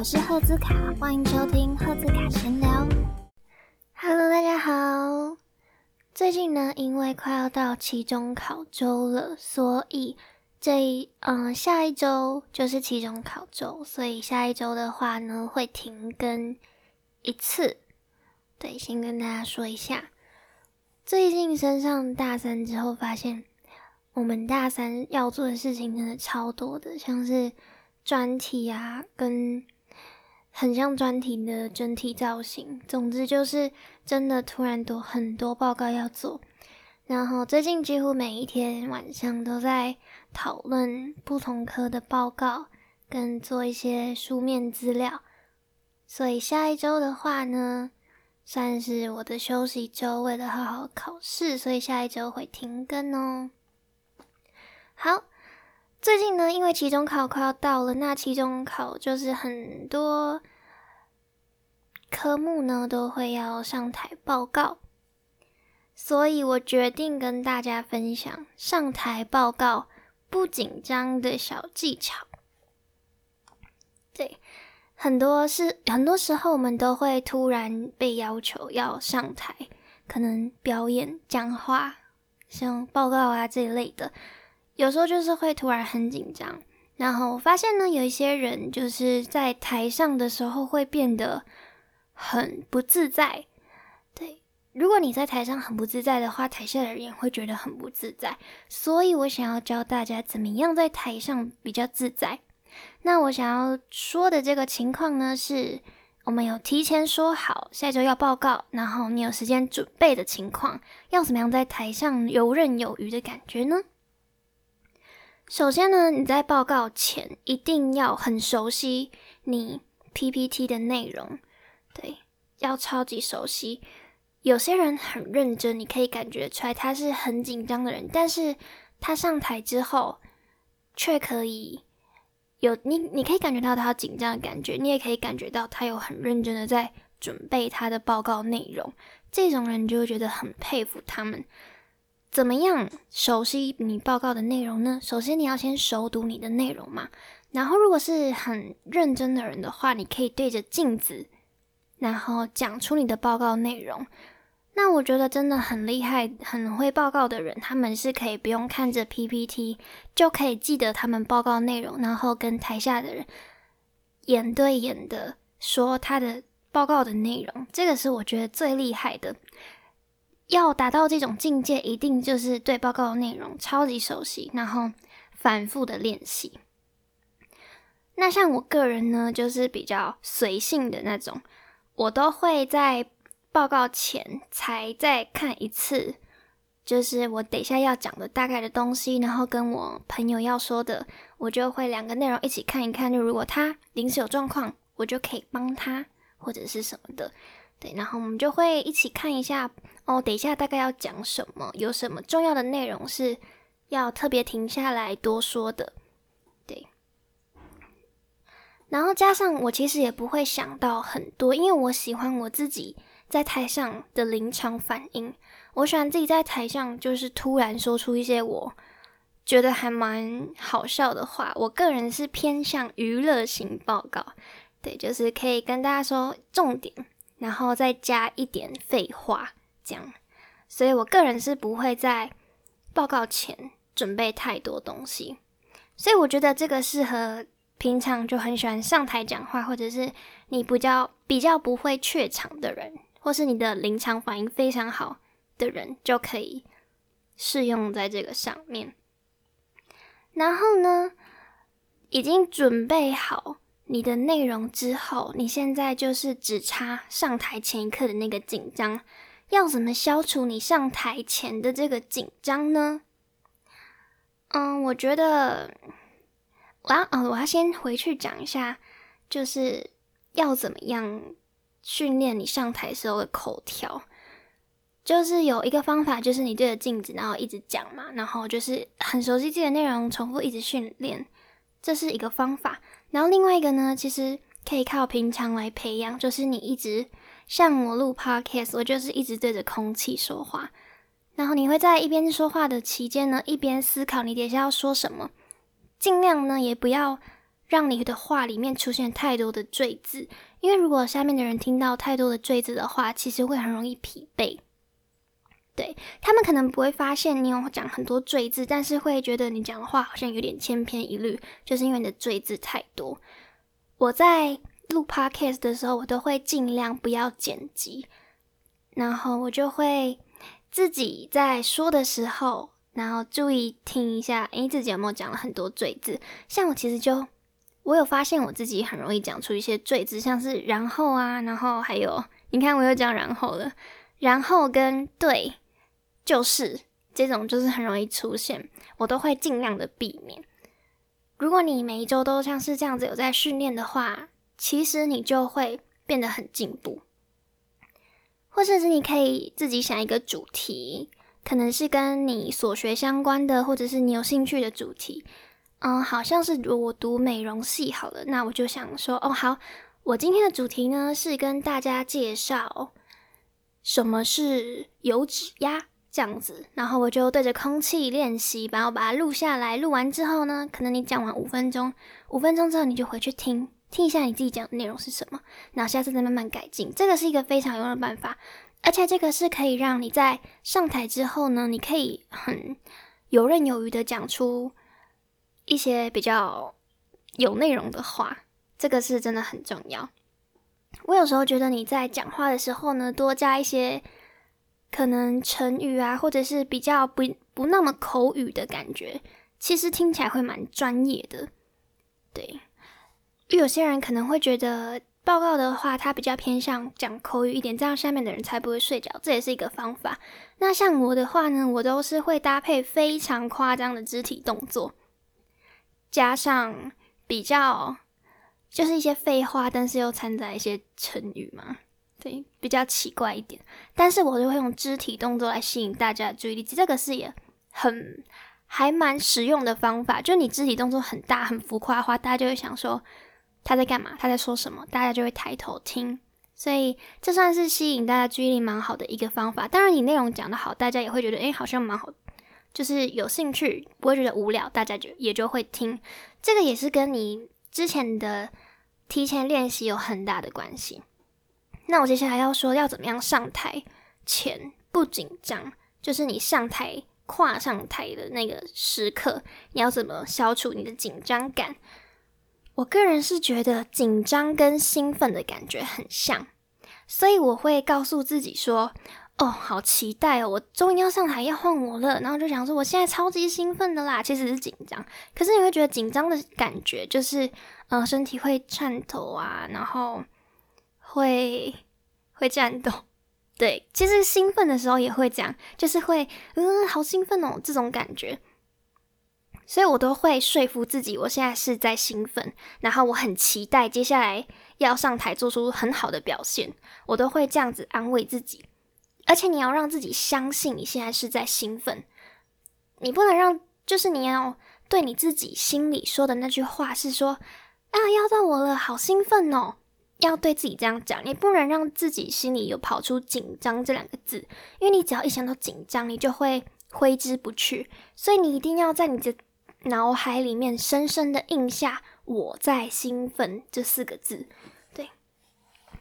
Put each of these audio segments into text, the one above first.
我是赫兹卡，欢迎收听赫兹卡闲聊。Hello，大家好。最近呢，因为快要到期中考周了，所以这嗯下一周就是期中考周，所以下一周的话呢会停更一次。对，先跟大家说一下，最近升上大三之后，发现我们大三要做的事情真的超多的，像是专题啊，跟。很像专题的整体造型，总之就是真的突然多很多报告要做，然后最近几乎每一天晚上都在讨论不同科的报告，跟做一些书面资料，所以下一周的话呢，算是我的休息周，为了好好考试，所以下一周会停更哦。好。最近呢，因为期中考快要到了，那期中考就是很多科目呢都会要上台报告，所以我决定跟大家分享上台报告不紧张的小技巧。对，很多是很多时候我们都会突然被要求要上台，可能表演、讲话，像报告啊这一类的。有时候就是会突然很紧张，然后我发现呢，有一些人就是在台上的时候会变得很不自在。对，如果你在台上很不自在的话，台下的人也会觉得很不自在。所以我想要教大家怎么样在台上比较自在。那我想要说的这个情况呢，是我们有提前说好下周要报告，然后你有时间准备的情况，要怎么样在台上游刃有余的感觉呢？首先呢，你在报告前一定要很熟悉你 PPT 的内容，对，要超级熟悉。有些人很认真，你可以感觉出来他是很紧张的人，但是他上台之后却可以有你，你可以感觉到他紧张的感觉，你也可以感觉到他有很认真的在准备他的报告内容。这种人就会觉得很佩服他们。怎么样熟悉你报告的内容呢？首先你要先熟读你的内容嘛。然后如果是很认真的人的话，你可以对着镜子，然后讲出你的报告内容。那我觉得真的很厉害、很会报告的人，他们是可以不用看着 PPT 就可以记得他们报告内容，然后跟台下的人眼对眼的说他的报告的内容。这个是我觉得最厉害的。要达到这种境界，一定就是对报告的内容超级熟悉，然后反复的练习。那像我个人呢，就是比较随性的那种，我都会在报告前才再看一次，就是我等下要讲的大概的东西，然后跟我朋友要说的，我就会两个内容一起看一看。就如果他临时有状况，我就可以帮他或者是什么的。对，然后我们就会一起看一下哦。等一下大概要讲什么，有什么重要的内容是要特别停下来多说的。对，然后加上我其实也不会想到很多，因为我喜欢我自己在台上的临场反应。我喜欢自己在台上就是突然说出一些我觉得还蛮好笑的话。我个人是偏向娱乐型报告，对，就是可以跟大家说重点。然后再加一点废话，这样，所以我个人是不会在报告前准备太多东西，所以我觉得这个适合平常就很喜欢上台讲话，或者是你比较比较不会怯场的人，或是你的临场反应非常好的人，就可以适用在这个上面。然后呢，已经准备好。你的内容之后，你现在就是只差上台前一刻的那个紧张，要怎么消除你上台前的这个紧张呢？嗯，我觉得我要哦，我要先回去讲一下，就是要怎么样训练你上台时候的口条。就是有一个方法，就是你对着镜子，然后一直讲嘛，然后就是很熟悉自己的内容，重复一直训练，这是一个方法。然后另外一个呢，其实可以靠平常来培养，就是你一直像我录 podcast，我就是一直对着空气说话，然后你会在一边说话的期间呢，一边思考你等下要说什么，尽量呢也不要让你的话里面出现太多的赘字，因为如果下面的人听到太多的赘字的话，其实会很容易疲惫。对他们可能不会发现你有讲很多赘字，但是会觉得你讲的话好像有点千篇一律，就是因为你的赘字太多。我在录 podcast 的时候，我都会尽量不要剪辑，然后我就会自己在说的时候，然后注意听一下，诶，自己有没有讲了很多赘字？像我其实就我有发现我自己很容易讲出一些赘字，像是然后啊，然后还有你看我又讲然后了，然后跟对。就是这种，就是很容易出现，我都会尽量的避免。如果你每一周都像是这样子有在训练的话，其实你就会变得很进步。或者是你可以自己想一个主题，可能是跟你所学相关的，或者是你有兴趣的主题。嗯，好像是我读美容系好了，那我就想说，哦，好，我今天的主题呢是跟大家介绍什么是油脂压。这样子，然后我就对着空气练习，然后把它录下来。录完之后呢，可能你讲完五分钟，五分钟之后你就回去听听一下你自己讲的内容是什么，然后下次再慢慢改进。这个是一个非常有用的办法，而且这个是可以让你在上台之后呢，你可以很游刃有余的讲出一些比较有内容的话。这个是真的很重要。我有时候觉得你在讲话的时候呢，多加一些。可能成语啊，或者是比较不不那么口语的感觉，其实听起来会蛮专业的。对，有些人可能会觉得报告的话，他比较偏向讲口语一点，这样下面的人才不会睡着，这也是一个方法。那像我的话呢，我都是会搭配非常夸张的肢体动作，加上比较就是一些废话，但是又掺杂一些成语嘛。对，比较奇怪一点，但是我就会用肢体动作来吸引大家注意力，这个是也很还蛮实用的方法。就你肢体动作很大、很浮夸的话，大家就会想说他在干嘛，他在说什么，大家就会抬头听。所以这算是吸引大家注意力蛮好的一个方法。当然，你内容讲得好，大家也会觉得诶，好像蛮好，就是有兴趣，不会觉得无聊，大家就也就会听。这个也是跟你之前的提前练习有很大的关系。那我接下来要说要怎么样上台前不紧张，就是你上台跨上台的那个时刻，你要怎么消除你的紧张感？我个人是觉得紧张跟兴奋的感觉很像，所以我会告诉自己说：“哦，好期待哦，我终于要上台，要换我了。”然后就想说：“我现在超级兴奋的啦！”其实是紧张，可是你会觉得紧张的感觉就是，呃，身体会颤抖啊，然后。会会颤抖，对，其实兴奋的时候也会这样，就是会，嗯，好兴奋哦，这种感觉。所以我都会说服自己，我现在是在兴奋，然后我很期待接下来要上台做出很好的表现，我都会这样子安慰自己。而且你要让自己相信你现在是在兴奋，你不能让，就是你要对你自己心里说的那句话是说，啊，要到我了，好兴奋哦。要对自己这样讲，你不能让自己心里有跑出紧张这两个字，因为你只要一想到紧张，你就会挥之不去。所以你一定要在你的脑海里面深深的印下“我在兴奋”这四个字。对，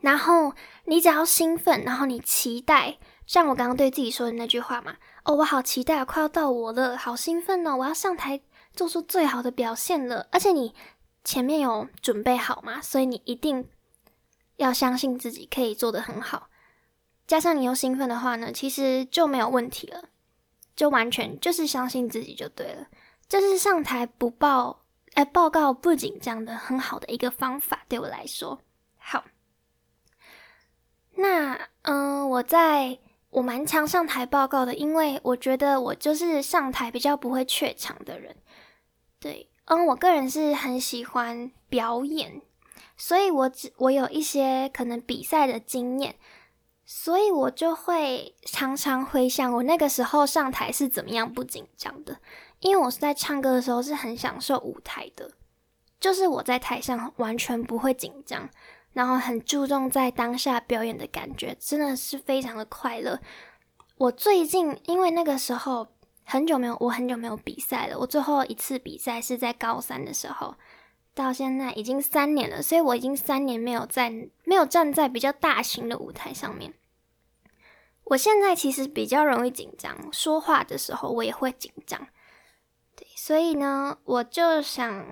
然后你只要兴奋，然后你期待，像我刚刚对自己说的那句话嘛，哦，我好期待，快要到我了，好兴奋哦，我要上台做出最好的表现了。而且你前面有准备好嘛，所以你一定。要相信自己可以做得很好，加上你又兴奋的话呢，其实就没有问题了，就完全就是相信自己就对了。这是上台不报哎报告不紧张的很好的一个方法，对我来说。好，那嗯，我在我蛮常上台报告的，因为我觉得我就是上台比较不会怯场的人。对，嗯，我个人是很喜欢表演。所以，我只我有一些可能比赛的经验，所以我就会常常回想我那个时候上台是怎么样不紧张的。因为我是在唱歌的时候是很享受舞台的，就是我在台上完全不会紧张，然后很注重在当下表演的感觉，真的是非常的快乐。我最近因为那个时候很久没有，我很久没有比赛了。我最后一次比赛是在高三的时候。到现在已经三年了，所以我已经三年没有在没有站在比较大型的舞台上面。我现在其实比较容易紧张，说话的时候我也会紧张。对，所以呢，我就想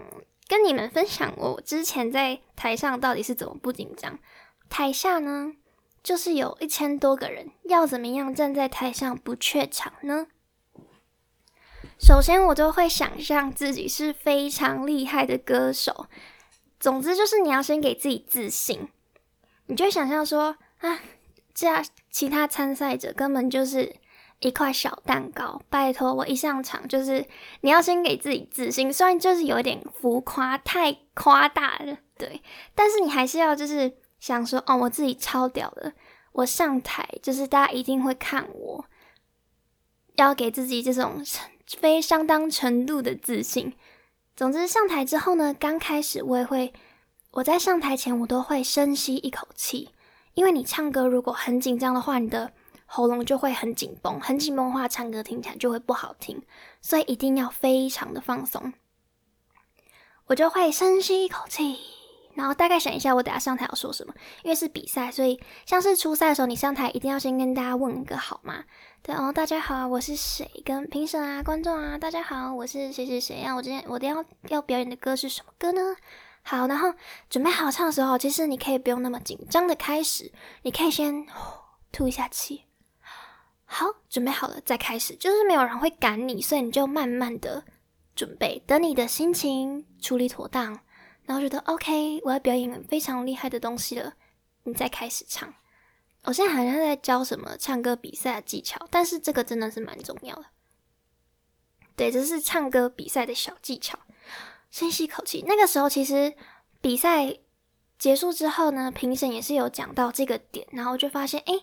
跟你们分享我之前在台上到底是怎么不紧张。台下呢，就是有一千多个人，要怎么样站在台上不怯场呢？首先，我就会想象自己是非常厉害的歌手。总之，就是你要先给自己自信。你就想象说啊，这样其他参赛者根本就是一块小蛋糕。拜托，我一上场就是你要先给自己自信。虽然就是有点浮夸，太夸大了，对。但是你还是要就是想说，哦，我自己超屌的，我上台就是大家一定会看我。要给自己这种。非相当程度的自信。总之，上台之后呢，刚开始我也会，我在上台前我都会深吸一口气，因为你唱歌如果很紧张的话，你的喉咙就会很紧绷，很紧绷的话，唱歌听起来就会不好听，所以一定要非常的放松。我就会深吸一口气。然后大概想一下，我等下上台要说什么。因为是比赛，所以像是初赛的时候，你上台一定要先跟大家问一个好嘛？对哦，大家好，我是谁？跟评审啊、观众啊，大家好，我是谁谁谁啊？我今天我要要表演的歌是什么歌呢？好，然后准备好唱的时候，其实你可以不用那么紧张的开始，你可以先吐一下气。好，准备好了再开始，就是没有人会赶你，所以你就慢慢的准备，等你的心情处理妥当。然后觉得 OK，我要表演非常厉害的东西了，你再开始唱。我现在好像在教什么唱歌比赛的技巧，但是这个真的是蛮重要的。对，这是唱歌比赛的小技巧。深吸口气。那个时候其实比赛结束之后呢，评审也是有讲到这个点，然后就发现，哎，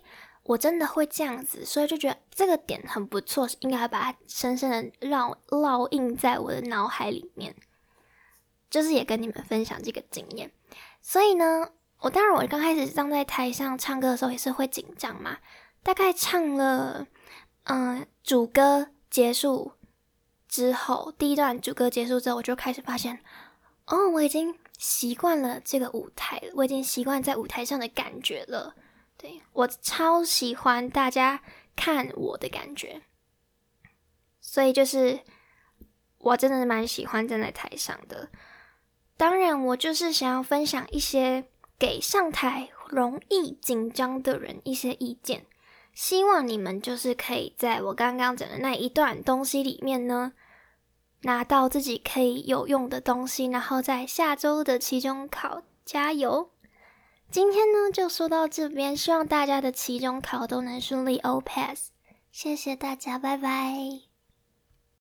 我真的会这样子，所以就觉得这个点很不错，应该把它深深的烙烙印在我的脑海里面。就是也跟你们分享这个经验，所以呢，我当然我刚开始站在台上唱歌的时候也是会紧张嘛。大概唱了，嗯，主歌结束之后，第一段主歌结束之后，我就开始发现，哦，我已经习惯了这个舞台，我已经习惯在舞台上的感觉了。对我超喜欢大家看我的感觉，所以就是我真的是蛮喜欢站在台上的。当然，我就是想要分享一些给上台容易紧张的人一些意见，希望你们就是可以在我刚刚讲的那一段东西里面呢，拿到自己可以有用的东西，然后在下周的期中考加油。今天呢就说到这边，希望大家的期中考都能顺利 O pass。谢谢大家，拜拜。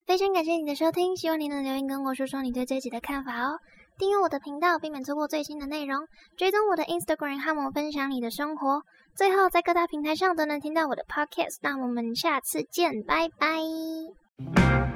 非常感谢你的收听，希望你能留言跟我说说你对这集的看法哦。订阅我的频道，避免错过最新的内容。追踪我的 Instagram，和我分享你的生活。最后，在各大平台上都能听到我的 Podcast。那我们下次见，拜拜。